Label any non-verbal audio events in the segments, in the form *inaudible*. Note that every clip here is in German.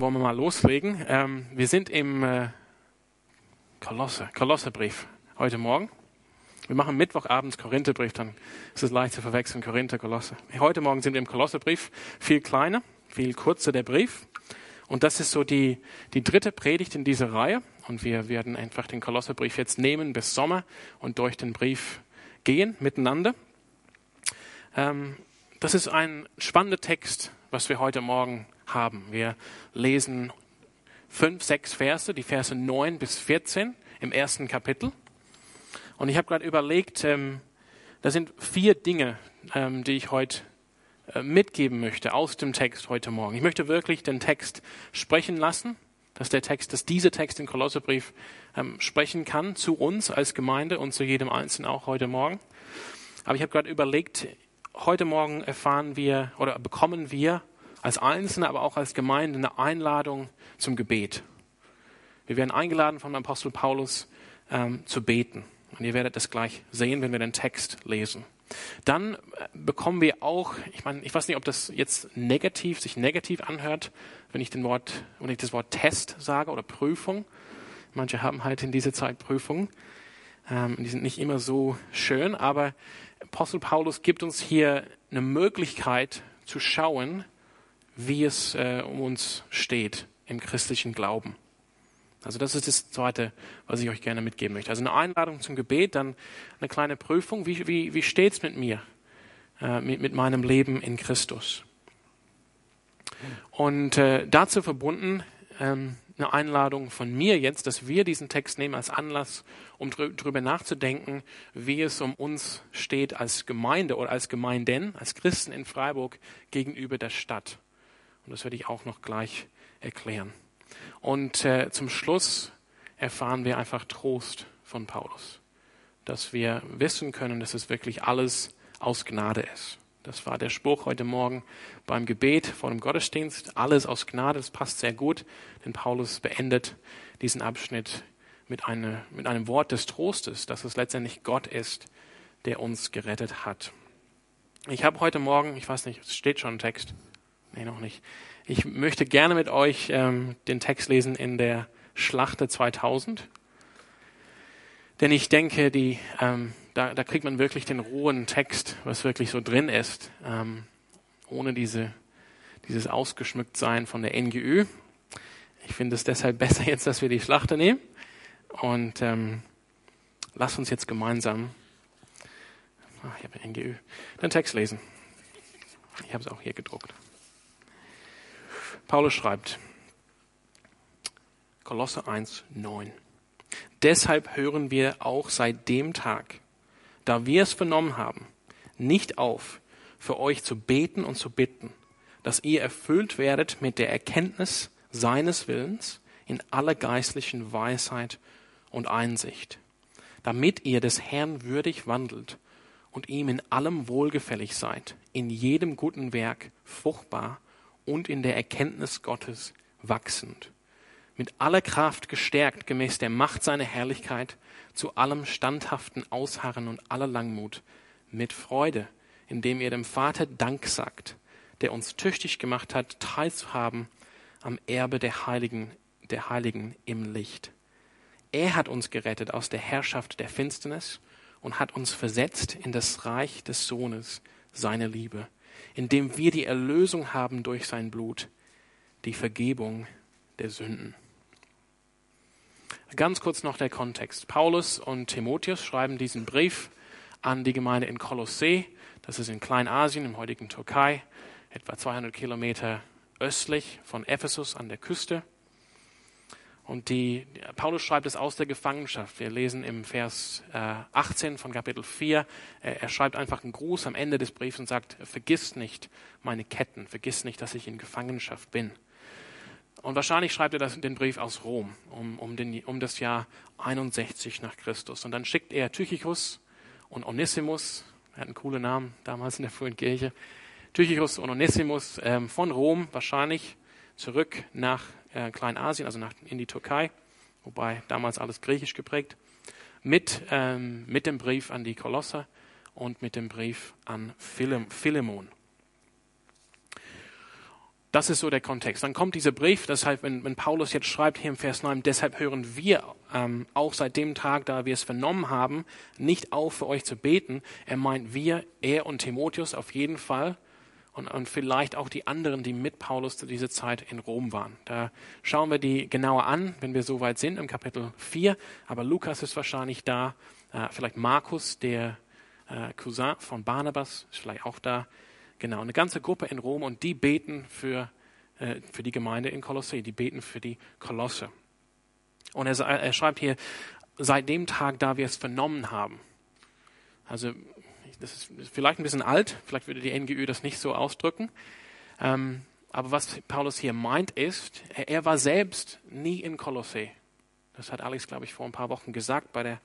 Wollen wir mal loslegen? Ähm, wir sind im äh, Kolosse, Kolosserbrief heute Morgen. Wir machen Mittwochabends Korintherbrief, dann ist es leicht zu verwechseln, Korinther, Kolosse. Heute Morgen sind wir im Kolosserbrief, viel kleiner, viel kurzer der Brief. Und das ist so die, die dritte Predigt in dieser Reihe. Und wir werden einfach den Kolosserbrief jetzt nehmen bis Sommer und durch den Brief gehen miteinander. Ähm, das ist ein spannender Text, was wir heute Morgen haben. Wir lesen fünf, sechs Verse, die Verse 9 bis 14 im ersten Kapitel. Und ich habe gerade überlegt, ähm, da sind vier Dinge, ähm, die ich heute äh, mitgeben möchte aus dem Text heute Morgen. Ich möchte wirklich den Text sprechen lassen, dass der Text, dass dieser Text im Kolosserbrief ähm, sprechen kann zu uns als Gemeinde und zu jedem Einzelnen auch heute Morgen. Aber ich habe gerade überlegt, heute Morgen erfahren wir oder bekommen wir als Einzelne, aber auch als Gemeinde eine Einladung zum Gebet. Wir werden eingeladen vom Apostel Paulus ähm, zu beten. Und ihr werdet das gleich sehen, wenn wir den Text lesen. Dann äh, bekommen wir auch, ich meine, ich weiß nicht, ob das jetzt negativ, sich negativ anhört, wenn ich den Wort, wenn ich das Wort Test sage oder Prüfung. Manche haben halt in dieser Zeit Prüfungen. Ähm, die sind nicht immer so schön, aber Apostel Paulus gibt uns hier eine Möglichkeit zu schauen, wie es äh, um uns steht im christlichen Glauben. Also das ist das Zweite, was ich euch gerne mitgeben möchte. Also eine Einladung zum Gebet, dann eine kleine Prüfung. Wie, wie, wie steht es mit mir, äh, mit, mit meinem Leben in Christus? Und äh, dazu verbunden ähm, eine Einladung von mir jetzt, dass wir diesen Text nehmen als Anlass, um darüber nachzudenken, wie es um uns steht als Gemeinde oder als Gemeinden, als Christen in Freiburg gegenüber der Stadt. Und das werde ich auch noch gleich erklären. Und äh, zum Schluss erfahren wir einfach Trost von Paulus, dass wir wissen können, dass es wirklich alles aus Gnade ist. Das war der Spruch heute Morgen beim Gebet vor dem Gottesdienst. Alles aus Gnade, das passt sehr gut, denn Paulus beendet diesen Abschnitt mit, eine, mit einem Wort des Trostes, dass es letztendlich Gott ist, der uns gerettet hat. Ich habe heute Morgen, ich weiß nicht, es steht schon ein Text, nee, noch nicht. Ich möchte gerne mit euch ähm, den Text lesen in der Schlachte 2000. Denn ich denke, die, ähm, da, da kriegt man wirklich den rohen Text, was wirklich so drin ist, ähm, ohne diese, dieses Ausgeschmücktsein von der NGÜ. Ich finde es deshalb *laughs* besser jetzt, dass wir die Schlachte nehmen. Und ähm, lass uns jetzt gemeinsam, ach, ich habe NGÜ, den Text lesen. Ich habe es auch hier gedruckt. Paulus schreibt, Kolosse 1, 9. Deshalb hören wir auch seit dem Tag, da wir es vernommen haben, nicht auf, für euch zu beten und zu bitten, dass ihr erfüllt werdet mit der Erkenntnis seines Willens in aller geistlichen Weisheit und Einsicht, damit ihr des Herrn würdig wandelt und ihm in allem wohlgefällig seid, in jedem guten Werk fruchtbar und in der Erkenntnis Gottes wachsend, mit aller Kraft gestärkt gemäß der Macht seiner Herrlichkeit, zu allem standhaften Ausharren und aller Langmut mit Freude, indem ihr dem Vater Dank sagt, der uns tüchtig gemacht hat, teilzuhaben am Erbe der Heiligen, der Heiligen im Licht. Er hat uns gerettet aus der Herrschaft der Finsternis und hat uns versetzt in das Reich des Sohnes, seine Liebe, indem wir die Erlösung haben durch sein Blut, die Vergebung der Sünden. Ganz kurz noch der Kontext. Paulus und Timotheus schreiben diesen Brief an die Gemeinde in Kolossee. Das ist in Kleinasien, im heutigen Türkei, etwa 200 Kilometer östlich von Ephesus an der Küste. Und die, Paulus schreibt es aus der Gefangenschaft. Wir lesen im Vers äh, 18 von Kapitel 4. Er, er schreibt einfach einen Gruß am Ende des Briefs und sagt, vergiss nicht meine Ketten, vergiss nicht, dass ich in Gefangenschaft bin. Und wahrscheinlich schreibt er das, den Brief aus Rom um, um, den, um das Jahr 61 nach Christus. Und dann schickt er Tychicus und Onesimus, er hat einen coolen Namen damals in der frühen Kirche, Tychicus und Onesimus ähm, von Rom wahrscheinlich zurück nach äh, Kleinasien, also nach, in die Türkei, wobei damals alles griechisch geprägt, mit, ähm, mit dem Brief an die Kolosser und mit dem Brief an Philemon. das ist so der Kontext. Dann kommt dieser Brief, deshalb, wenn, wenn Paulus jetzt schreibt hier im Vers 9, deshalb hören wir ähm, auch seit dem Tag, da wir es vernommen haben, nicht auf für euch zu beten. Er meint wir, er und Timotheus auf jeden Fall und, und vielleicht auch die anderen, die mit Paulus zu dieser Zeit in Rom waren. Da schauen wir die genauer an, wenn wir soweit sind, im Kapitel 4. Aber Lukas ist wahrscheinlich da, äh, vielleicht Markus, der äh, Cousin von Barnabas, ist vielleicht auch da. Genau, eine ganze Gruppe in Rom und die beten für, äh, für die Gemeinde in Kolosse, die beten für die Kolosse. Und er, er schreibt hier, seit dem Tag, da wir es vernommen haben. Also, das ist vielleicht ein bisschen alt, vielleicht würde die NGÜ das nicht so ausdrücken. Ähm, aber was Paulus hier meint ist, er, er war selbst nie in Kolosse. Das hat Alex, glaube ich, vor ein paar Wochen gesagt bei der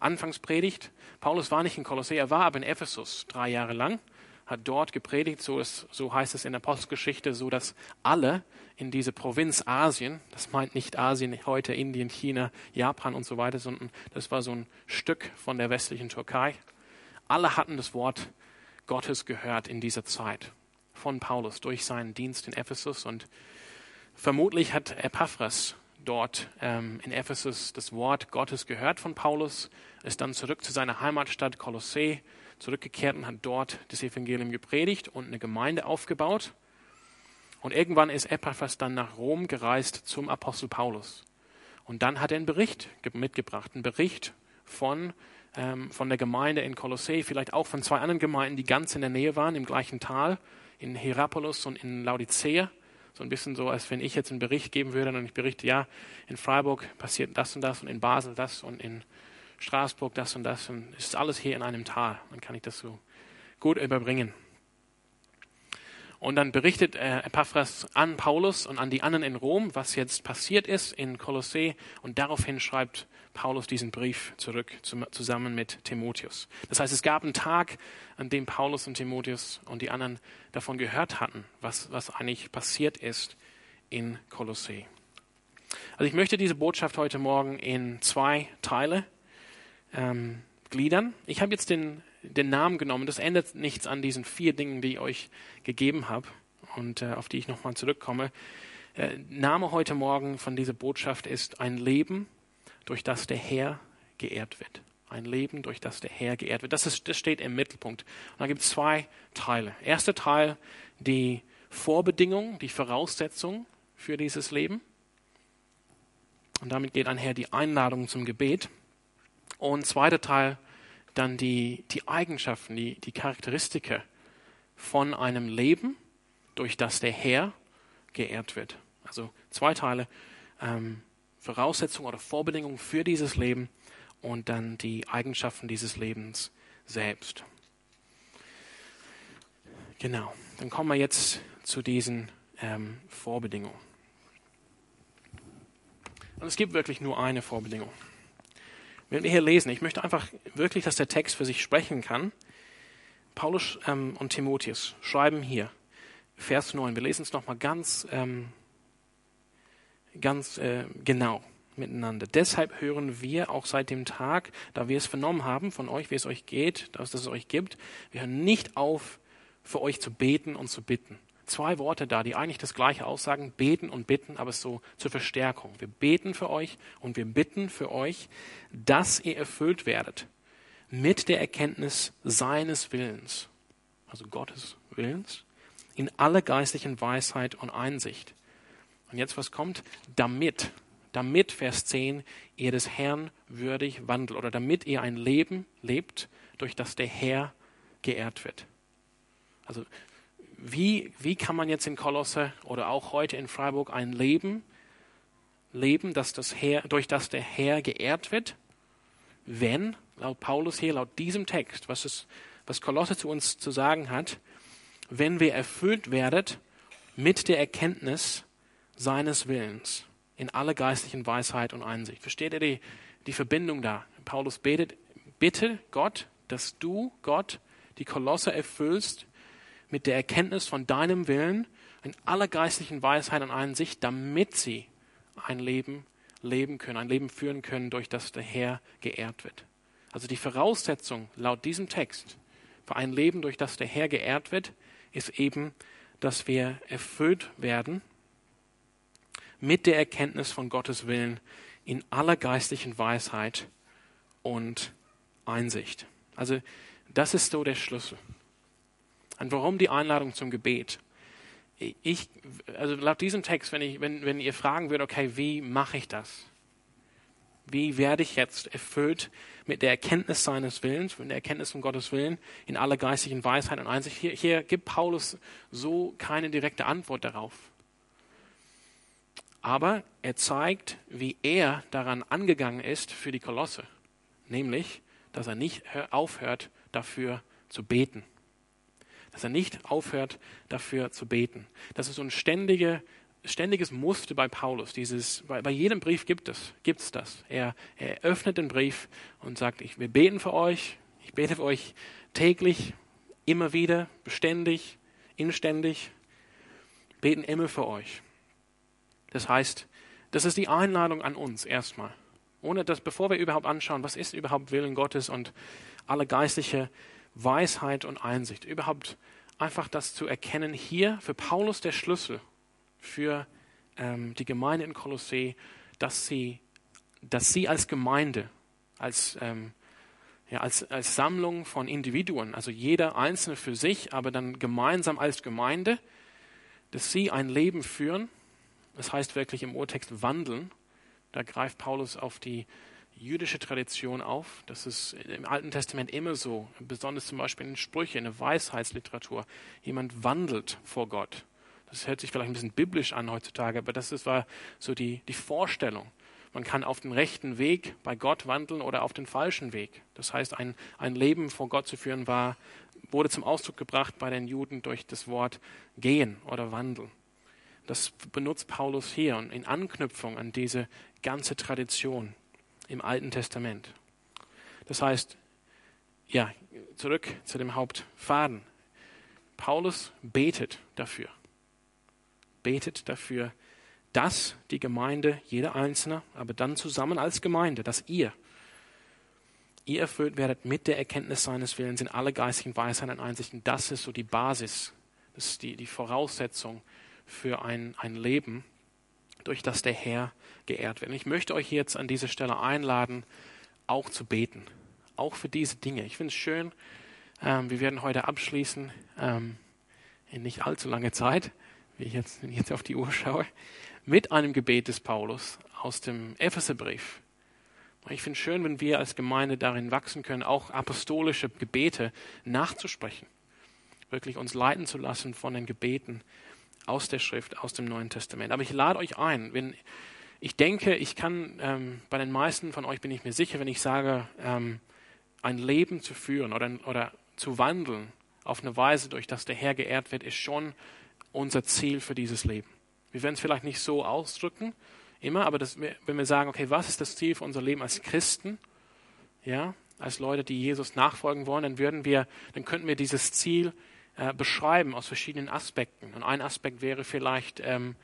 Anfangspredigt. Paulus war nicht in Kolosse, er war aber in Ephesus drei Jahre lang hat dort gepredigt, so, ist, so heißt es in der Apostelgeschichte, so dass alle in diese Provinz Asien, das meint nicht Asien heute, Indien, China, Japan und so weiter, sondern das war so ein Stück von der westlichen Türkei, alle hatten das Wort Gottes gehört in dieser Zeit von Paulus durch seinen Dienst in Ephesus und vermutlich hat Epaphras dort ähm, in Ephesus das Wort Gottes gehört von Paulus, ist dann zurück zu seiner Heimatstadt Kolossee zurückgekehrt und hat dort das Evangelium gepredigt und eine Gemeinde aufgebaut. Und irgendwann ist Epaphras dann nach Rom gereist zum Apostel Paulus. Und dann hat er einen Bericht mitgebracht, einen Bericht von, ähm, von der Gemeinde in Kolossee, vielleicht auch von zwei anderen Gemeinden, die ganz in der Nähe waren, im gleichen Tal, in Hierapolis und in Laodicea. So ein bisschen so, als wenn ich jetzt einen Bericht geben würde und ich berichte, ja, in Freiburg passiert das und das und in Basel das und in Straßburg das und das und es ist alles hier in einem Tal. Dann kann ich das so gut überbringen. Und dann berichtet äh, Epaphras an Paulus und an die anderen in Rom, was jetzt passiert ist in Kolossee. Und daraufhin schreibt Paulus diesen Brief zurück zusammen mit Timotheus. Das heißt, es gab einen Tag, an dem Paulus und Timotheus und die anderen davon gehört hatten, was, was eigentlich passiert ist in Kolossee. Also ich möchte diese Botschaft heute Morgen in zwei Teile ähm, gliedern. Ich habe jetzt den, den Namen genommen. Das ändert nichts an diesen vier Dingen, die ich euch gegeben habe und äh, auf die ich nochmal zurückkomme. Äh, Name heute Morgen von dieser Botschaft ist ein Leben, durch das der Herr geehrt wird. Ein Leben, durch das der Herr geehrt wird. Das, ist, das steht im Mittelpunkt. Und da gibt es zwei Teile. Erster Teil, die Vorbedingung, die Voraussetzung für dieses Leben. Und damit geht einher die Einladung zum Gebet. Und zweiter Teil dann die, die Eigenschaften, die, die Charakteristika von einem Leben, durch das der Herr geehrt wird. Also zwei Teile, ähm, Voraussetzungen oder Vorbedingungen für dieses Leben und dann die Eigenschaften dieses Lebens selbst. Genau, dann kommen wir jetzt zu diesen ähm, Vorbedingungen. Und es gibt wirklich nur eine Vorbedingung. Wenn wir hier lesen, ich möchte einfach wirklich, dass der Text für sich sprechen kann. Paulus ähm, und Timotheus schreiben hier, Vers 9, wir lesen es nochmal ganz, ähm, ganz äh, genau miteinander. Deshalb hören wir auch seit dem Tag, da wir es vernommen haben von euch, wie es euch geht, dass es euch gibt, wir hören nicht auf, für euch zu beten und zu bitten zwei Worte da, die eigentlich das gleiche aussagen, beten und bitten, aber so zur Verstärkung. Wir beten für euch und wir bitten für euch, dass ihr erfüllt werdet mit der Erkenntnis seines Willens, also Gottes Willens, in alle geistlichen Weisheit und Einsicht. Und jetzt was kommt? Damit, damit, Vers 10, ihr des Herrn würdig wandelt oder damit ihr ein Leben lebt, durch das der Herr geehrt wird. Also wie, wie kann man jetzt in Kolosse oder auch heute in Freiburg ein Leben leben, dass das Herr, durch das der Herr geehrt wird, wenn, laut Paulus hier, laut diesem Text, was, es, was Kolosse zu uns zu sagen hat, wenn wir erfüllt werdet mit der Erkenntnis seines Willens in alle geistlichen Weisheit und Einsicht. Versteht ihr die, die Verbindung da? Paulus betet, bitte Gott, dass du, Gott, die Kolosse erfüllst mit der Erkenntnis von deinem Willen in aller geistlichen Weisheit und Einsicht, damit sie ein Leben leben können, ein Leben führen können, durch das der Herr geehrt wird. Also die Voraussetzung laut diesem Text für ein Leben, durch das der Herr geehrt wird, ist eben, dass wir erfüllt werden mit der Erkenntnis von Gottes Willen in aller geistlichen Weisheit und Einsicht. Also das ist so der Schlüssel. Und warum die Einladung zum Gebet? Ich, also laut diesem Text, wenn, ich, wenn, wenn ihr fragen würdet, okay, wie mache ich das? Wie werde ich jetzt erfüllt mit der Erkenntnis seines Willens, mit der Erkenntnis von Gottes Willen in aller geistigen Weisheit und Einsicht? Hier, hier gibt Paulus so keine direkte Antwort darauf. Aber er zeigt, wie er daran angegangen ist für die Kolosse. Nämlich, dass er nicht aufhört, dafür zu beten. Dass er nicht aufhört, dafür zu beten. Das ist so ein ständige, ständiges Muster bei Paulus. Dieses, bei, bei jedem Brief gibt es, gibt's das. Er, er öffnet den Brief und sagt, ich, wir beten für euch. Ich bete für euch täglich, immer wieder, beständig, inständig. Beten immer für euch. Das heißt, das ist die Einladung an uns erstmal. Ohne dass, bevor wir überhaupt anschauen, was ist überhaupt Willen Gottes und alle geistliche Weisheit und Einsicht, überhaupt einfach das zu erkennen, hier für Paulus der Schlüssel für ähm, die Gemeinde in Kolossee, dass sie, dass sie als Gemeinde, als, ähm, ja, als, als Sammlung von Individuen, also jeder Einzelne für sich, aber dann gemeinsam als Gemeinde, dass sie ein Leben führen, das heißt wirklich im Urtext wandeln. Da greift Paulus auf die jüdische Tradition auf. Das ist im Alten Testament immer so, besonders zum Beispiel in Sprüche, in der Weisheitsliteratur. Jemand wandelt vor Gott. Das hört sich vielleicht ein bisschen biblisch an heutzutage, aber das war so die, die Vorstellung. Man kann auf den rechten Weg bei Gott wandeln oder auf den falschen Weg. Das heißt, ein, ein Leben vor Gott zu führen war, wurde zum Ausdruck gebracht bei den Juden durch das Wort gehen oder wandeln. Das benutzt Paulus hier und in Anknüpfung an diese ganze Tradition im Alten Testament. Das heißt, ja, zurück zu dem Hauptfaden. Paulus betet dafür. Betet dafür, dass die Gemeinde, jeder Einzelne, aber dann zusammen als Gemeinde, dass ihr, ihr erfüllt werdet mit der Erkenntnis seines Willens in alle geistigen Weisheiten und Einsichten. Das ist so die Basis, das ist die, die Voraussetzung für ein, ein Leben, durch das der Herr geehrt wird. Und ich möchte euch jetzt an dieser Stelle einladen, auch zu beten, auch für diese Dinge. Ich finde es schön, ähm, wir werden heute abschließen ähm, in nicht allzu lange Zeit, wie ich jetzt, wenn ich jetzt auf die Uhr schaue, mit einem Gebet des Paulus aus dem Epheserbrief. Ich finde es schön, wenn wir als Gemeinde darin wachsen können, auch apostolische Gebete nachzusprechen, wirklich uns leiten zu lassen von den Gebeten aus der Schrift, aus dem Neuen Testament. Aber ich lade euch ein, wenn ich denke, ich kann, ähm, bei den meisten von euch bin ich mir sicher, wenn ich sage, ähm, ein Leben zu führen oder, oder zu wandeln auf eine Weise, durch das der Herr geehrt wird, ist schon unser Ziel für dieses Leben. Wir werden es vielleicht nicht so ausdrücken, immer, aber das, wenn wir sagen, okay, was ist das Ziel für unser Leben als Christen, ja, als Leute, die Jesus nachfolgen wollen, dann würden wir, dann könnten wir dieses Ziel äh, beschreiben aus verschiedenen Aspekten. Und ein Aspekt wäre vielleicht, ähm,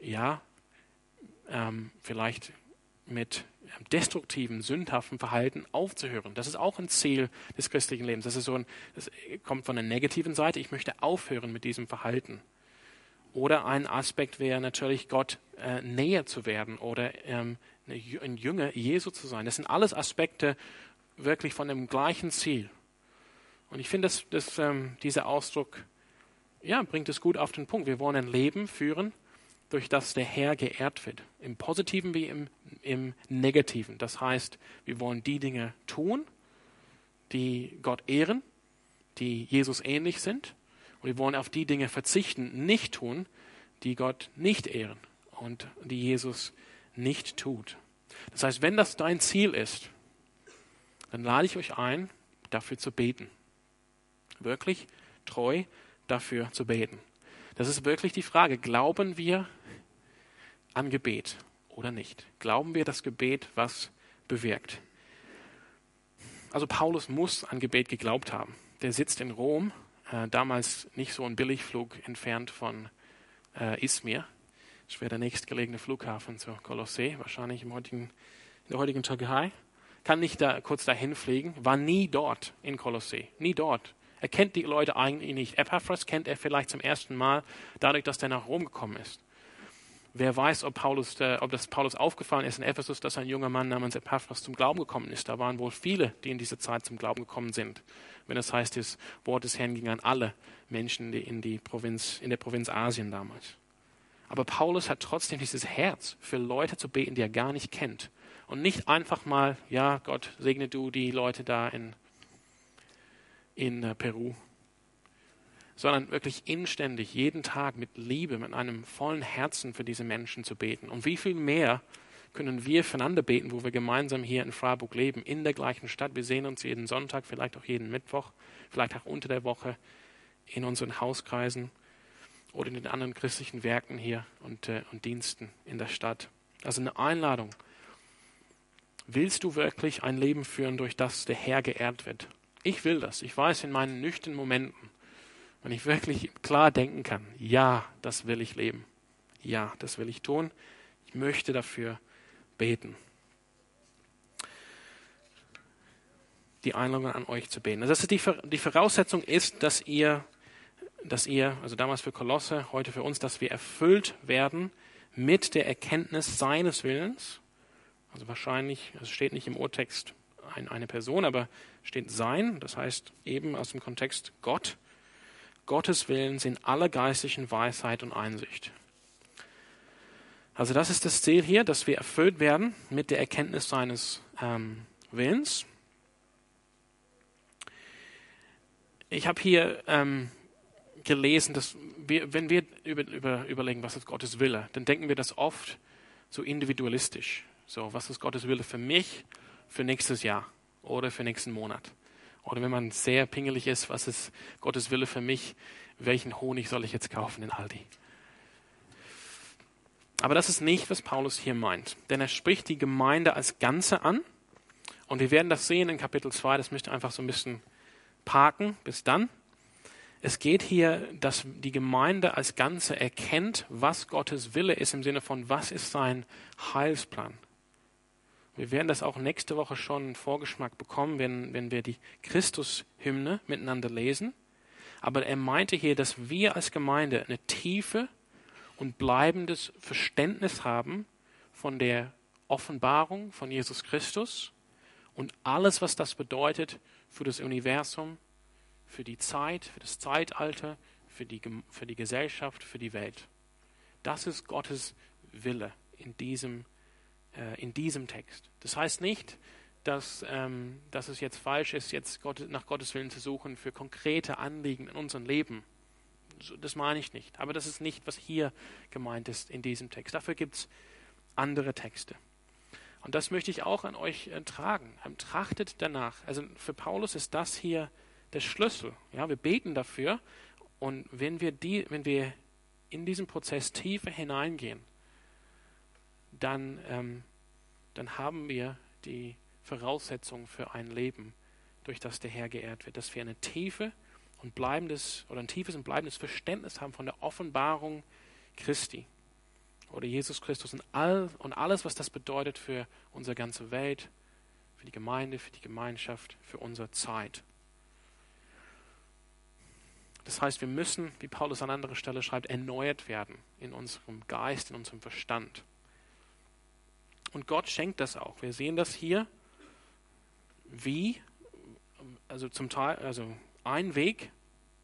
ja, ähm, vielleicht mit destruktiven, sündhaften Verhalten aufzuhören. Das ist auch ein Ziel des christlichen Lebens. Das, ist so ein, das kommt von der negativen Seite. Ich möchte aufhören mit diesem Verhalten. Oder ein Aspekt wäre natürlich, Gott äh, näher zu werden oder ähm, ein Jünger Jesu zu sein. Das sind alles Aspekte wirklich von dem gleichen Ziel. Und ich finde, dass, dass ähm, dieser Ausdruck ja, bringt es gut auf den Punkt. Wir wollen ein Leben führen, durch das der Herr geehrt wird. Im Positiven wie im, im Negativen. Das heißt, wir wollen die Dinge tun, die Gott ehren, die Jesus ähnlich sind. Und wir wollen auf die Dinge verzichten, nicht tun, die Gott nicht ehren und die Jesus nicht tut. Das heißt, wenn das dein Ziel ist, dann lade ich euch ein, dafür zu beten wirklich treu dafür zu beten. Das ist wirklich die Frage, glauben wir an Gebet oder nicht? Glauben wir das Gebet, was bewirkt? Also Paulus muss an Gebet geglaubt haben. Der sitzt in Rom, äh, damals nicht so ein Billigflug entfernt von äh, Izmir. Das wäre der nächstgelegene Flughafen zur Kolossee, wahrscheinlich im heutigen, in der heutigen Türkei. Kann nicht da kurz dahin fliegen, war nie dort in Kolossee, nie dort Er kennt die Leute eigentlich nicht. Epaphras kennt er vielleicht zum ersten Mal dadurch, dass er nach Rom gekommen ist. Wer weiß, ob, Paulus, äh, ob das Paulus aufgefallen ist in Ephesus, dass ein junger Mann namens Epaphras zum Glauben gekommen ist. Da waren wohl viele, die in dieser Zeit zum Glauben gekommen sind. Wenn das heißt, das Wort des Herrn ging an alle Menschen in, die Provinz, in der Provinz Asien damals. Aber Paulus hat trotzdem dieses Herz für Leute zu beten, die er gar nicht kennt. Und nicht einfach mal, ja, Gott, segne du die Leute da in, in äh, Peru sondern wirklich inständig jeden Tag mit Liebe, mit einem vollen Herzen für diese Menschen zu beten. Und wie viel mehr können wir füreinander beten, wo wir gemeinsam hier in Freiburg leben, in der gleichen Stadt. Wir sehen uns jeden Sonntag, vielleicht auch jeden Mittwoch, vielleicht auch unter der Woche in unseren Hauskreisen oder in den anderen christlichen Werken hier und, äh, und Diensten in der Stadt. Also eine Einladung. Willst du wirklich ein Leben führen, durch das der Herr geehrt wird? Ich will das. Ich weiß in meinen nüchternen Momenten, wenn ich wirklich klar denken kann, ja, das will ich leben. Ja, das will ich tun. Ich möchte dafür beten. Die Einladung an euch zu beten. Also das ist die, die Voraussetzung ist, dass ihr, dass ihr, also damals für Kolosse, heute für uns, dass wir erfüllt werden mit der Erkenntnis seines Willens. Also wahrscheinlich, es steht nicht im Urtext ein, eine Person, aber steht sein, das heißt eben aus dem Kontext Gott Gottes Willens in aller geistlichen Weisheit und Einsicht. Also das ist das Ziel hier, dass wir erfüllt werden mit der Erkenntnis seines ähm, Willens. Ich habe hier ähm, gelesen, dass wir, wenn wir über, über, überlegen, was ist Gottes Wille, dann denken wir das oft so individualistisch. So, was ist Gottes Wille für mich, für nächstes Jahr oder für nächsten Monat? Oder wenn man sehr pingelig ist, was ist Gottes Wille für mich? Welchen Honig soll ich jetzt kaufen in Aldi? Aber das ist nicht, was Paulus hier meint. Denn er spricht die Gemeinde als Ganze an. Und wir werden das sehen in Kapitel 2. Das möchte ich einfach so ein bisschen parken bis dann. Es geht hier, dass die Gemeinde als Ganze erkennt, was Gottes Wille ist im Sinne von, was ist sein Heilsplan. Wir werden das auch nächste Woche schon einen Vorgeschmack bekommen, wenn, wenn wir die Christus-Hymne miteinander lesen. Aber er meinte hier, dass wir als Gemeinde eine tiefe und bleibendes Verständnis haben von der Offenbarung von Jesus Christus und alles, was das bedeutet für das Universum, für die Zeit, für das Zeitalter, für die, für die Gesellschaft, für die Welt. Das ist Gottes Wille in diesem äh, in diesem Text. Das heißt nicht, dass, ähm, dass es jetzt falsch ist, jetzt Gott, nach Gottes Willen zu suchen für konkrete Anliegen in unserem Leben. Das meine ich nicht. Aber das ist nicht, was hier gemeint ist in diesem Text. Dafür gibt es andere Texte. Und das möchte ich auch an euch äh, tragen. Ähm, trachtet danach. Also für Paulus ist das hier der Schlüssel. Ja, wir beten dafür. Und wenn wir, die, wenn wir in diesen Prozess tiefer hineingehen, dann, ähm, dann haben wir die Voraussetzung für ein Leben, durch das der Herr geehrt wird, dass wir eine tiefe und bleibendes oder ein tiefes und bleibendes Verständnis haben von der Offenbarung Christi oder Jesus Christus und, all, und alles, was das bedeutet für unsere ganze Welt, für die Gemeinde, für die Gemeinschaft, für unsere Zeit. Das heißt, wir müssen, wie Paulus an anderer Stelle schreibt, erneuert werden in unserem Geist, in unserem Verstand. Und Gott schenkt das auch. Wir sehen das hier, wie, also zum Teil, also ein Weg.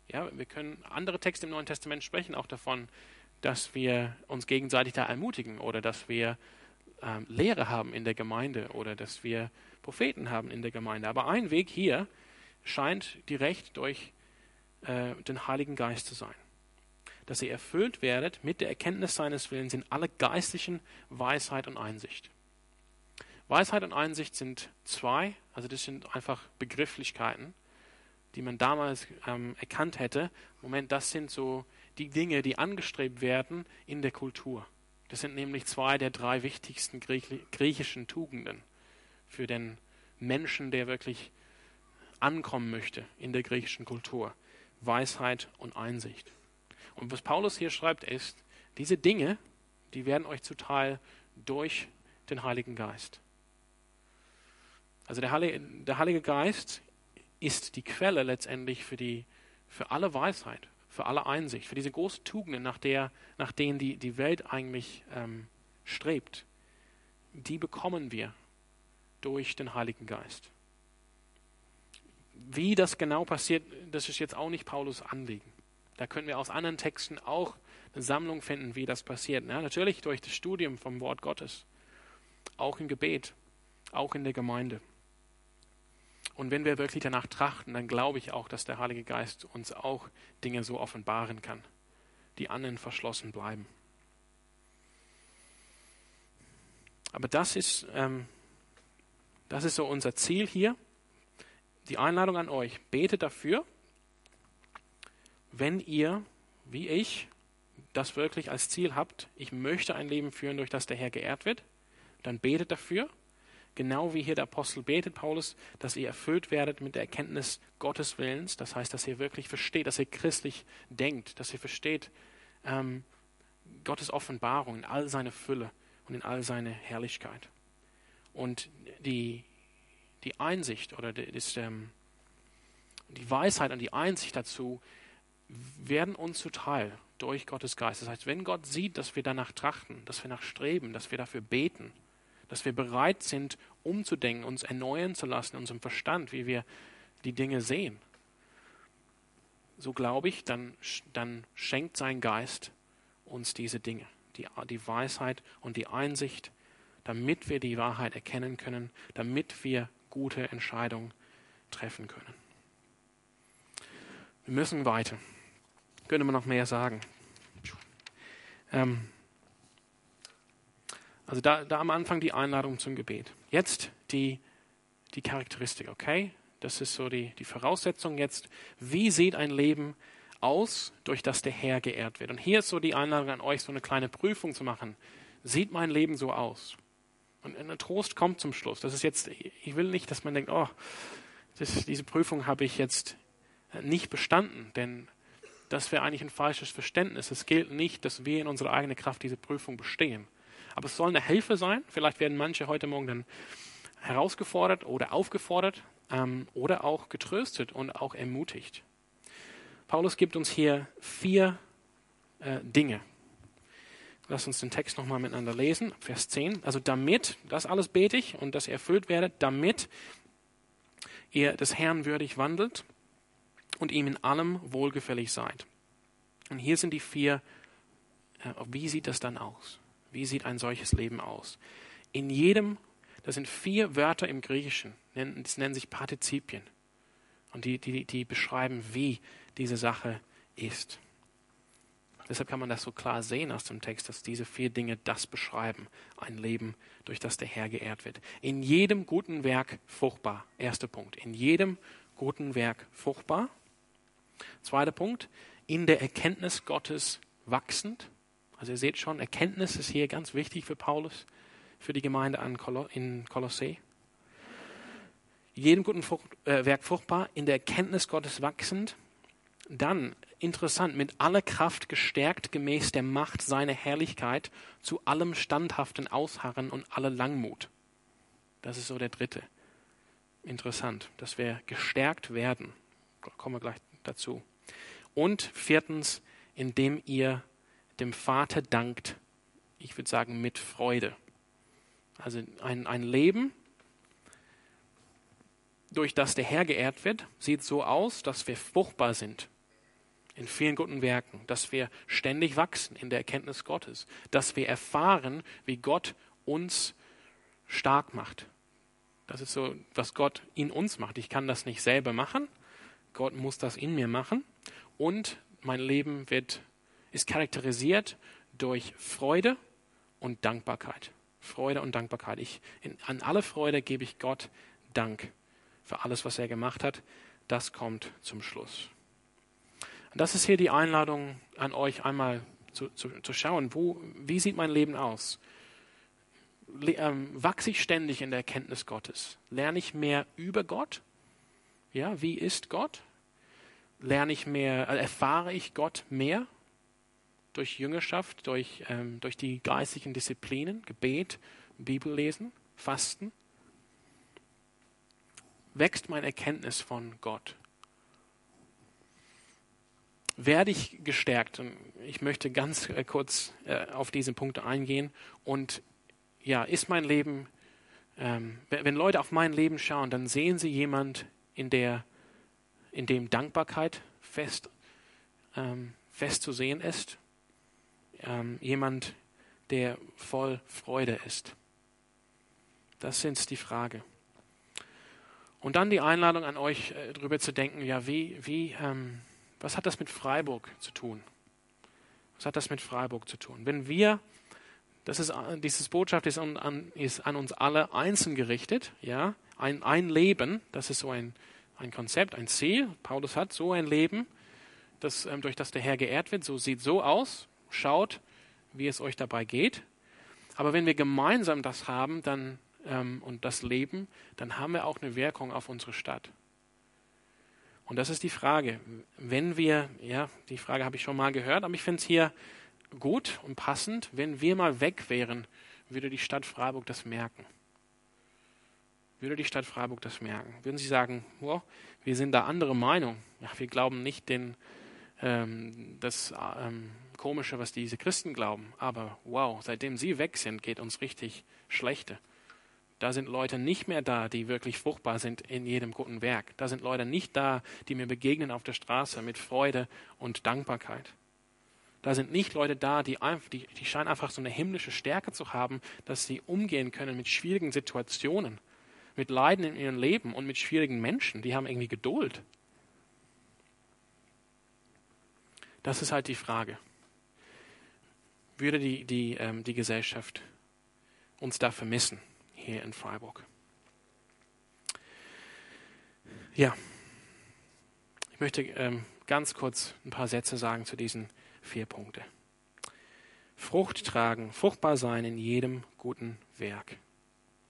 Ja, wir können andere Texte im Neuen Testament sprechen auch davon, dass wir uns gegenseitig da ermutigen oder dass wir ähm, Lehre haben in der Gemeinde oder dass wir Propheten haben in der Gemeinde. Aber ein Weg hier scheint direkt durch äh, den Heiligen Geist zu sein. Dass ihr erfüllt werdet mit der Erkenntnis seines Willens in aller geistlichen Weisheit und Einsicht. Weisheit und Einsicht sind zwei, also das sind einfach Begrifflichkeiten, die man damals ähm, erkannt hätte. Moment, das sind so die Dinge, die angestrebt werden in der Kultur. Das sind nämlich zwei der drei wichtigsten griechischen Tugenden für den Menschen, der wirklich ankommen möchte in der griechischen Kultur. Weisheit und Einsicht. Und was Paulus hier schreibt, ist, diese Dinge, die werden euch zuteil durch den Heiligen Geist. Also der Heilige, der Heilige Geist ist die Quelle letztendlich für, die, für alle Weisheit, für alle Einsicht, für diese großen Tugenden, nach, der, nach denen die, die Welt eigentlich ähm, strebt. Die bekommen wir durch den Heiligen Geist. Wie das genau passiert, das ist jetzt auch nicht Paulus Anliegen. Da können wir aus anderen Texten auch eine Sammlung finden, wie das passiert. Ja, natürlich durch das Studium vom Wort Gottes, auch im Gebet, auch in der Gemeinde. Und wenn wir wirklich danach trachten, dann glaube ich auch, dass der Heilige Geist uns auch Dinge so offenbaren kann, die anderen verschlossen bleiben. Aber das ist, ähm, das ist so unser Ziel hier. Die Einladung an euch. Betet dafür, wenn ihr, wie ich, das wirklich als Ziel habt, ich möchte ein Leben führen, durch das der Herr geehrt wird, dann betet dafür genau wie hier der Apostel betet, Paulus, dass ihr erfüllt werdet mit der Erkenntnis Gottes Willens. Das heißt, dass ihr wirklich versteht, dass ihr christlich denkt, dass ihr versteht ähm, Gottes Offenbarung in all seiner Fülle und in all seiner Herrlichkeit. Und die, die Einsicht oder die, ähm, die Weisheit und die Einsicht dazu werden uns zuteil durch Gottes Geist. Das heißt, wenn Gott sieht, dass wir danach trachten, dass wir nach streben, dass wir dafür beten, dass wir bereit sind, umzudenken, uns erneuern zu lassen, unserem Verstand, wie wir die Dinge sehen. So glaube ich, dann, dann schenkt sein Geist uns diese Dinge, die, die Weisheit und die Einsicht, damit wir die Wahrheit erkennen können, damit wir gute Entscheidungen treffen können. Wir müssen weiter. Könnte man noch mehr sagen. Ähm, also da, da am Anfang die Einladung zum Gebet. Jetzt die, die Charakteristik, okay? Das ist so die, die Voraussetzung jetzt. Wie sieht ein Leben aus, durch das der Herr geehrt wird? Und hier ist so die Einladung an euch, so eine kleine Prüfung zu machen. Sieht mein Leben so aus? Und ein Trost kommt zum Schluss. Das ist jetzt, ich will nicht, dass man denkt, oh, das, diese Prüfung habe ich jetzt nicht bestanden, denn das wäre eigentlich ein falsches Verständnis. Es gilt nicht, dass wir in unserer eigenen Kraft diese Prüfung bestehen. Aber es soll eine Hilfe sein. Vielleicht werden manche heute Morgen dann herausgefordert oder aufgefordert ähm, oder auch getröstet und auch ermutigt. Paulus gibt uns hier vier äh, Dinge. Lass uns den Text nochmal miteinander lesen. Vers 10. Also damit, das alles bete ich und ihr erfüllt werdet, damit ihr des Herrn würdig wandelt und ihm in allem wohlgefällig seid. Und hier sind die vier, äh, wie sieht das dann aus? Wie sieht ein solches Leben aus? In jedem, das sind vier Wörter im Griechischen, das nennen sich Partizipien. Und die, die, die beschreiben, wie diese Sache ist. Deshalb kann man das so klar sehen aus dem Text, dass diese vier Dinge das beschreiben. Ein Leben, durch das der Herr geehrt wird. In jedem guten Werk fruchtbar. Erster Punkt. In jedem guten Werk fruchtbar. Zweiter Punkt. In der Erkenntnis Gottes wachsend. Also ihr seht schon, Erkenntnis ist hier ganz wichtig für Paulus, für die Gemeinde in Kolossee. Jedem guten Frucht, äh, Werk fruchtbar, in der Erkenntnis Gottes wachsend. Dann, interessant, mit aller Kraft gestärkt gemäß der Macht seiner Herrlichkeit zu allem standhaften Ausharren und aller Langmut. Das ist so der dritte. Interessant, dass wir gestärkt werden. Kommen wir gleich dazu. Und viertens, indem ihr dem Vater dankt, ich würde sagen, mit Freude. Also ein, ein Leben, durch das der Herr geehrt wird, sieht so aus, dass wir fruchtbar sind in vielen guten Werken, dass wir ständig wachsen in der Erkenntnis Gottes, dass wir erfahren, wie Gott uns stark macht. Das ist so, was Gott in uns macht. Ich kann das nicht selber machen. Gott muss das in mir machen. Und mein Leben wird ist charakterisiert durch Freude und Dankbarkeit. Freude und Dankbarkeit. Ich, in, an alle Freude gebe ich Gott Dank für alles, was er gemacht hat. Das kommt zum Schluss. Und das ist hier die Einladung an euch, einmal zu, zu, zu schauen, wo, wie sieht mein Leben aus? Le, ähm, wachse ich ständig in der Erkenntnis Gottes? Lerne ich mehr über Gott? Ja, wie ist Gott? Lerne ich mehr, äh, erfahre ich Gott mehr? durch Jüngerschaft, durch, ähm, durch die geistlichen Disziplinen, Gebet, Bibellesen, Fasten? wächst meine Erkenntnis von Gott? Werde ich gestärkt? Und ich möchte ganz äh, kurz äh, auf diese Punkte eingehen. Und ja, ist mein Leben, ähm, wenn Leute auf mein Leben schauen, dann sehen sie jemand, in, der, in dem Dankbarkeit fest, ähm, fest zu sehen ist. Ähm, jemand, der voll Freude ist. Das ist die Frage. Und dann die Einladung an euch, äh, darüber zu denken, ja, wie, wie, ähm, was hat das mit Freiburg zu tun? Was hat das mit Freiburg zu tun? Wenn wir, das ist, äh, dieses Botschaft ist an, ist an uns alle einzeln gerichtet, ja, ein, ein Leben, das ist so ein, ein Konzept, ein Ziel. Paulus hat so ein Leben, das, ähm, durch das der Herr geehrt wird, so sieht so aus. Schaut, wie es euch dabei geht. Aber wenn wir gemeinsam das haben, dann ähm, und das Leben, dann haben wir auch eine Wirkung auf unsere Stadt. Und das ist die Frage. Wenn wir, ja, die Frage habe ich schon mal gehört, aber ich finde es hier gut und passend, wenn wir mal weg wären, würde die Stadt Freiburg das merken. Würde die Stadt Freiburg das merken? Würden sie sagen, wow, wir sind da andere Meinung. Ja, wir glauben nicht den, ähm, das ähm, Komische, was diese Christen glauben. Aber wow, seitdem sie weg sind, geht uns richtig schlechte. Da sind Leute nicht mehr da, die wirklich fruchtbar sind in jedem guten Werk. Da sind Leute nicht da, die mir begegnen auf der Straße mit Freude und Dankbarkeit. Da sind nicht Leute da, die, die, die scheinen einfach so eine himmlische Stärke zu haben, dass sie umgehen können mit schwierigen Situationen, mit Leiden in ihrem Leben und mit schwierigen Menschen. Die haben irgendwie Geduld. Das ist halt die Frage. Würde die, die, ähm, die Gesellschaft uns da vermissen? hier in Freiburg. Ja, ich möchte ähm, ganz kurz ein paar Sätze sagen zu diesen vier Punkten. Frucht tragen, fruchtbar sein in jedem guten Werk.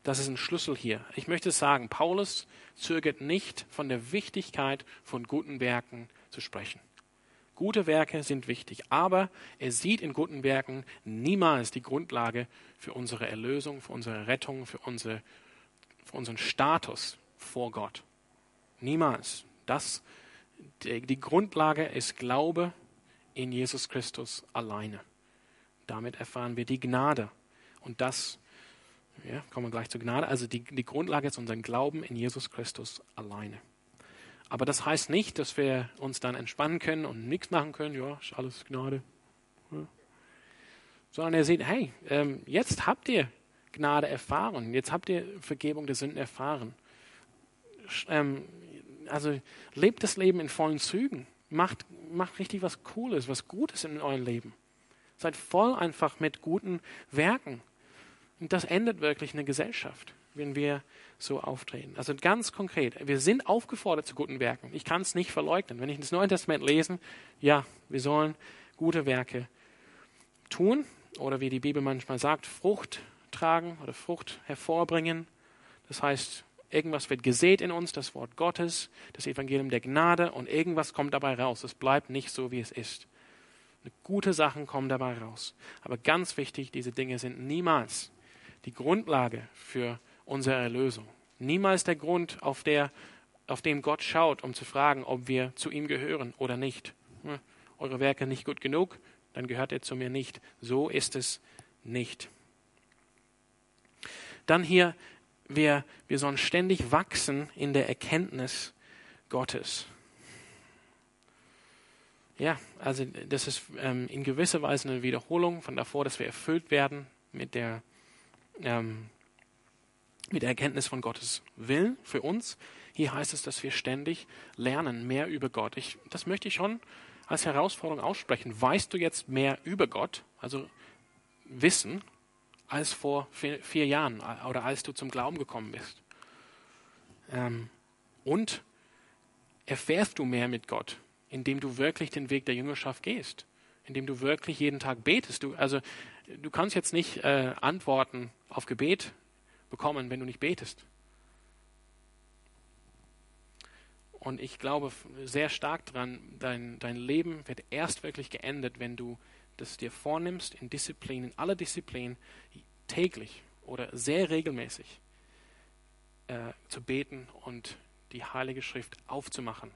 Das ist ein Schlüssel hier. Ich möchte sagen, Paulus zögert nicht von der Wichtigkeit von guten Werken zu sprechen. Gute Werke sind wichtig, aber er sieht in guten Werken niemals die Grundlage für unsere Erlösung, für unsere Rettung, für, unsere, für unseren Status vor Gott. Niemals. Das, die, Grundlage ist Glaube in Jesus Christus alleine. Damit erfahren wir die Gnade. Und das, ja, kommen wir gleich zur Gnade, also die, die Grundlage ist unser Glauben in Jesus Christus alleine. Aber das heißt nicht, dass wir uns dann entspannen können und nichts machen können. Ja, ist alles Gnade. Ja. Sondern er sieht, hey, ähm, jetzt habt ihr Gnade erfahren. Jetzt habt ihr Vergebung der Sünden erfahren. Ähm, also lebt das Leben in vollen Zügen. Macht, macht richtig was Cooles, was Gutes in eurem Leben. Seid voll einfach mit guten Werken. Und das endet wirklich eine Gesellschaft wenn wir so auftreten. Also ganz konkret, wir sind aufgefordert zu guten Werken. Ich kann es nicht verleugnen. Wenn ich das Neue Testament lese, ja, wir sollen gute Werke tun oder wie die Bibel manchmal sagt, Frucht tragen oder Frucht hervorbringen. Das heißt, irgendwas wird gesät in uns, das Wort Gottes, das Evangelium der Gnade und irgendwas kommt dabei raus. Es bleibt nicht so, wie es ist. Gute Sachen kommen dabei raus. Aber ganz wichtig, diese Dinge sind niemals die Grundlage für unsere Erlösung. Niemals der Grund, auf, der, auf dem Gott schaut, um zu fragen, ob wir zu ihm gehören oder nicht. Hm, eure Werke nicht gut genug, dann gehört er zu mir nicht. So ist es nicht. Dann hier, wir, wir sollen ständig wachsen in der Erkenntnis Gottes. Ja, also das ist ähm, in gewisser Weise eine Wiederholung von davor, dass wir erfüllt werden mit der ähm, mit Erkenntnis von Gottes Willen für uns. Hier heißt es, dass wir ständig lernen, mehr über Gott. Ich, das möchte ich schon als Herausforderung aussprechen. Weißt du jetzt mehr über Gott, also Wissen, als vor vier, vier Jahren oder als du zum Glauben gekommen bist? Ähm, und erfährst du mehr mit Gott, indem du wirklich den Weg der Jüngerschaft gehst, indem du wirklich jeden Tag betest. Du, also du kannst jetzt nicht äh, Antworten auf Gebet bekommen, wenn du nicht betest. Und ich glaube sehr stark daran, dein, dein Leben wird erst wirklich geendet, wenn du das dir vornimmst, in Disziplinen, in aller Disziplinen, täglich oder sehr regelmäßig äh, zu beten und die Heilige Schrift aufzumachen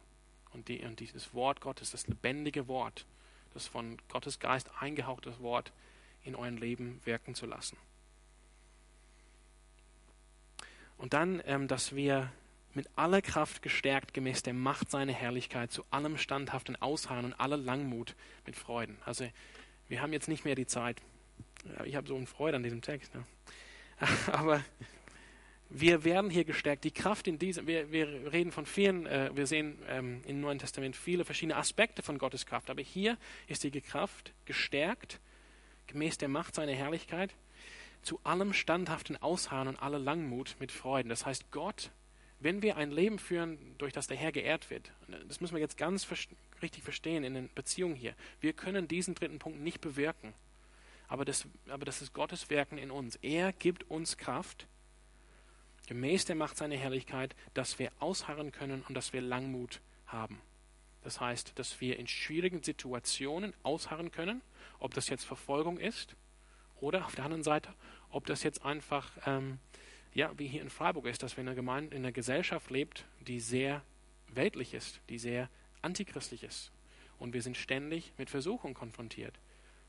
und, die, und dieses Wort Gottes, das lebendige Wort, das von Gottes Geist eingehauchte Wort in eurem Leben wirken zu lassen. Und dann, ähm, dass wir mit aller Kraft gestärkt gemäß der Macht seiner Herrlichkeit zu allem standhaften Ausharren und aller Langmut mit Freuden. Also wir haben jetzt nicht mehr die Zeit. Ich habe so eine Freude an diesem Text. Ne? *laughs* Aber wir werden hier gestärkt. Die Kraft in diesem, wir, wir reden von vielen, äh, wir sehen ähm, im Neuen Testament viele verschiedene Aspekte von Gottes Kraft. Aber hier ist die Kraft gestärkt, gemäß der Macht seiner Herrlichkeit, zu allem standhaften Ausharren und aller Langmut mit Freuden. Das heißt, Gott, wenn wir ein Leben führen, durch das der Herr geehrt wird, das müssen wir jetzt ganz richtig verstehen in den Beziehungen hier. Wir können diesen dritten Punkt nicht bewirken. Aber das, aber das ist Gottes Wirken in uns. Er gibt uns Kraft, gemäß der Macht seiner Herrlichkeit, dass wir ausharren können und dass wir Langmut haben. Das heißt, dass wir in schwierigen Situationen ausharren können, ob das jetzt Verfolgung ist oder auf der anderen Seite, ob das jetzt einfach, ähm, ja, wie hier in Freiburg ist, dass wir in einer Gemeinde, in einer Gesellschaft lebt, die sehr weltlich ist, die sehr antichristlich ist. Und wir sind ständig mit Versuchung konfrontiert,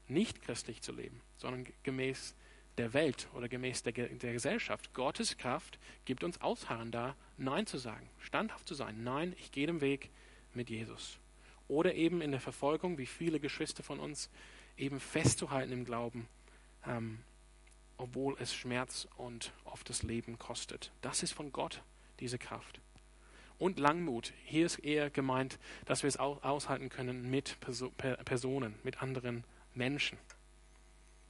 nicht christlich zu leben, sondern gemäß der Welt oder gemäß der, der Gesellschaft. Gottes Kraft gibt uns Ausharren da, Nein zu sagen, standhaft zu sein. Nein, ich gehe den Weg mit Jesus. Oder eben in der Verfolgung, wie viele Geschwister von uns, eben festzuhalten im Glauben, ähm, obwohl es Schmerz und oft das Leben kostet. Das ist von Gott, diese Kraft. Und Langmut. Hier ist eher gemeint, dass wir es aushalten können mit Perso Personen, mit anderen Menschen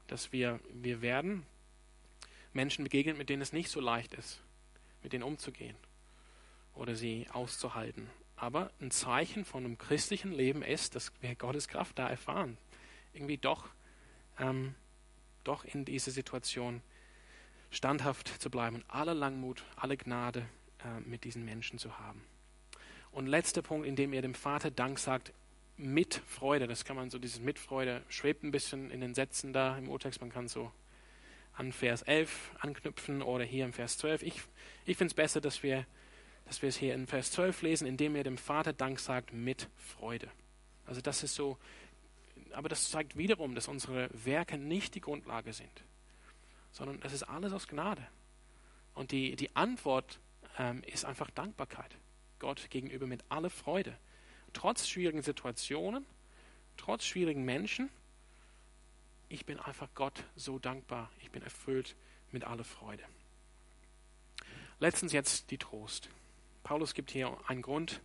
dass wir, wir werden Menschen begegnen, mit denen es nicht so leicht ist, mit denen umzugehen oder sie auszuhalten. Aber ein Zeichen von einem christlichen Leben ist, dass wir Gottes Kraft da erfahren. Irgendwie doch, ähm, doch in dieser Situation standhaft zu bleiben und alle Langmut, alle Gnade äh, mit diesen Menschen zu haben. Und letzter Punkt, in dem ihr dem Vater Dank sagt, mit Freude. Das kann man so, dieses Mitfreude schwebt ein bisschen in den Sätzen da im Urtext. Man kann so an Vers 11 anknüpfen oder hier im Vers 12. Ich, ich finde es besser, dass wir, dass wir es hier in Vers 12 lesen, indem er dem Vater Dank sagt mit Freude. Also das ist so, aber das zeigt wiederum, dass unsere Werke nicht die Grundlage sind, sondern es ist alles aus Gnade. Und die, die Antwort ähm, ist einfach Dankbarkeit. Gott gegenüber mit aller Freude trotz schwierigen Situationen, trotz schwierigen Menschen, ich bin einfach Gott so dankbar. Ich bin erfüllt mit aller Freude. Letztens jetzt die Trost. Paulus gibt hier einen Grund,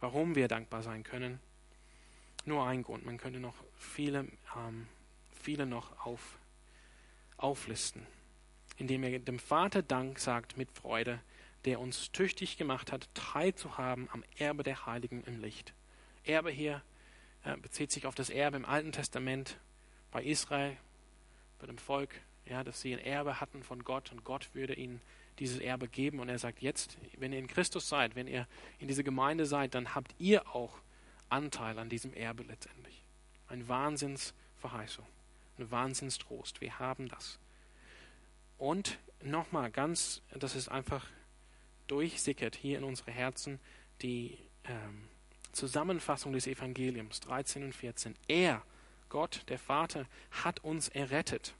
warum wir dankbar sein können. Nur einen Grund. Man könnte noch viele, ähm, viele noch auf, auflisten, indem er dem Vater Dank sagt mit Freude, der uns tüchtig gemacht hat, teilzuhaben am Erbe der Heiligen im Licht. Erbe hier äh, bezieht sich auf das Erbe im Alten Testament bei Israel, bei dem Volk, ja, dass sie ein Erbe hatten von Gott und Gott würde ihnen dieses Erbe geben. Und er sagt jetzt, wenn ihr in Christus seid, wenn ihr in dieser Gemeinde seid, dann habt ihr auch Anteil an diesem Erbe letztendlich. Ein Wahnsinnsverheißung, ein Wahnsinnstrost. Wir haben das. Und nochmal ganz, das ist einfach durchsickert hier in unsere Herzen, die ähm, Zusammenfassung des Evangeliums 13 und 14. Er, Gott, der Vater, hat uns errettet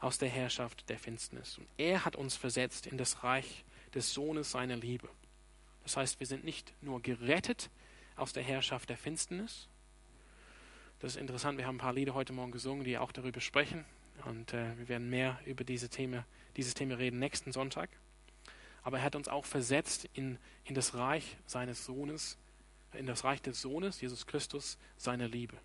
aus der Herrschaft der Finsternis. Und er hat uns versetzt in das Reich des Sohnes seiner Liebe. Das heißt, wir sind nicht nur gerettet aus der Herrschaft der Finsternis. Das ist interessant, wir haben ein paar Lieder heute Morgen gesungen, die auch darüber sprechen. Und äh, wir werden mehr über diese Thema, dieses Thema reden nächsten Sonntag. Aber er hat uns auch versetzt in, in das Reich seines Sohnes, in das Reich des Sohnes, Jesus Christus, seine Liebe.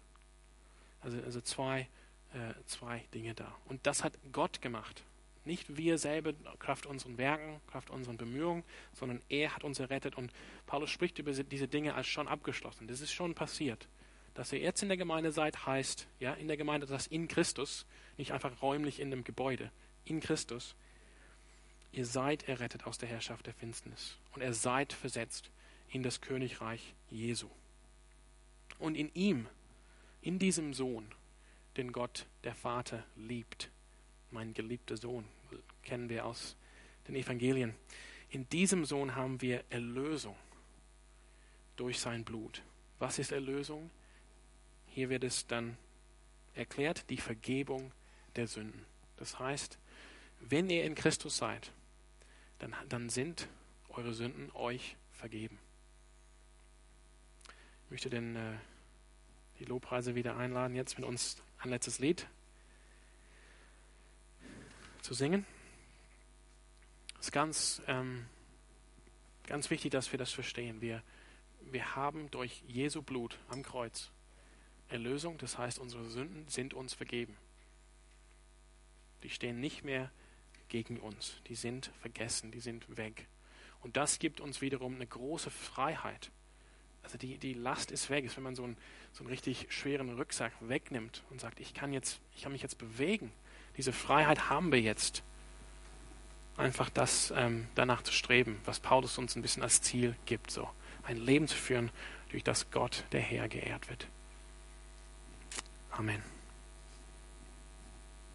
Also, also zwei, äh, zwei Dinge da. Und das hat Gott gemacht. Nicht wir selber, Kraft unseren Werken, Kraft unseren Bemühungen, sondern er hat uns errettet. Und Paulus spricht über diese Dinge als schon abgeschlossen. Das ist schon passiert. Dass ihr jetzt in der Gemeinde seid, heißt, ja, in der Gemeinde, das in Christus, nicht einfach räumlich in dem Gebäude, in Christus. Ihr seid errettet aus der Herrschaft der Finsternis. Und ihr seid versetzt in das Königreich Jesu. Und in ihm, in diesem Sohn, den Gott der Vater liebt, mein geliebter Sohn, kennen wir aus den Evangelien. In diesem Sohn haben wir Erlösung. durch sein Blut. Was ist Erlösung? Hier wird es dann erklärt, die Vergebung der Sünden. Das heißt, wenn ihr in Christus seid, dann, dann sind eure Sünden euch vergeben. Ich möchte den, äh, die Lobpreise wieder einladen, jetzt mit uns ein letztes Lied zu singen. Es ist ganz, ähm, ganz wichtig, dass wir das verstehen. Wir, wir haben durch Jesu Blut am Kreuz Erlösung, das heißt, unsere Sünden sind uns vergeben. Die stehen nicht mehr gegen uns, die sind vergessen, die sind weg. Und das gibt uns wiederum eine große Freiheit. Also die, die Last ist weg. ist, wenn man so einen, so einen richtig schweren Rucksack wegnimmt und sagt, ich kann, jetzt, ich kann mich jetzt bewegen. Diese Freiheit haben wir jetzt. Einfach das ähm, danach zu streben, was Paulus uns ein bisschen als Ziel gibt. So ein Leben zu führen, durch das Gott, der Herr, geehrt wird. Amen.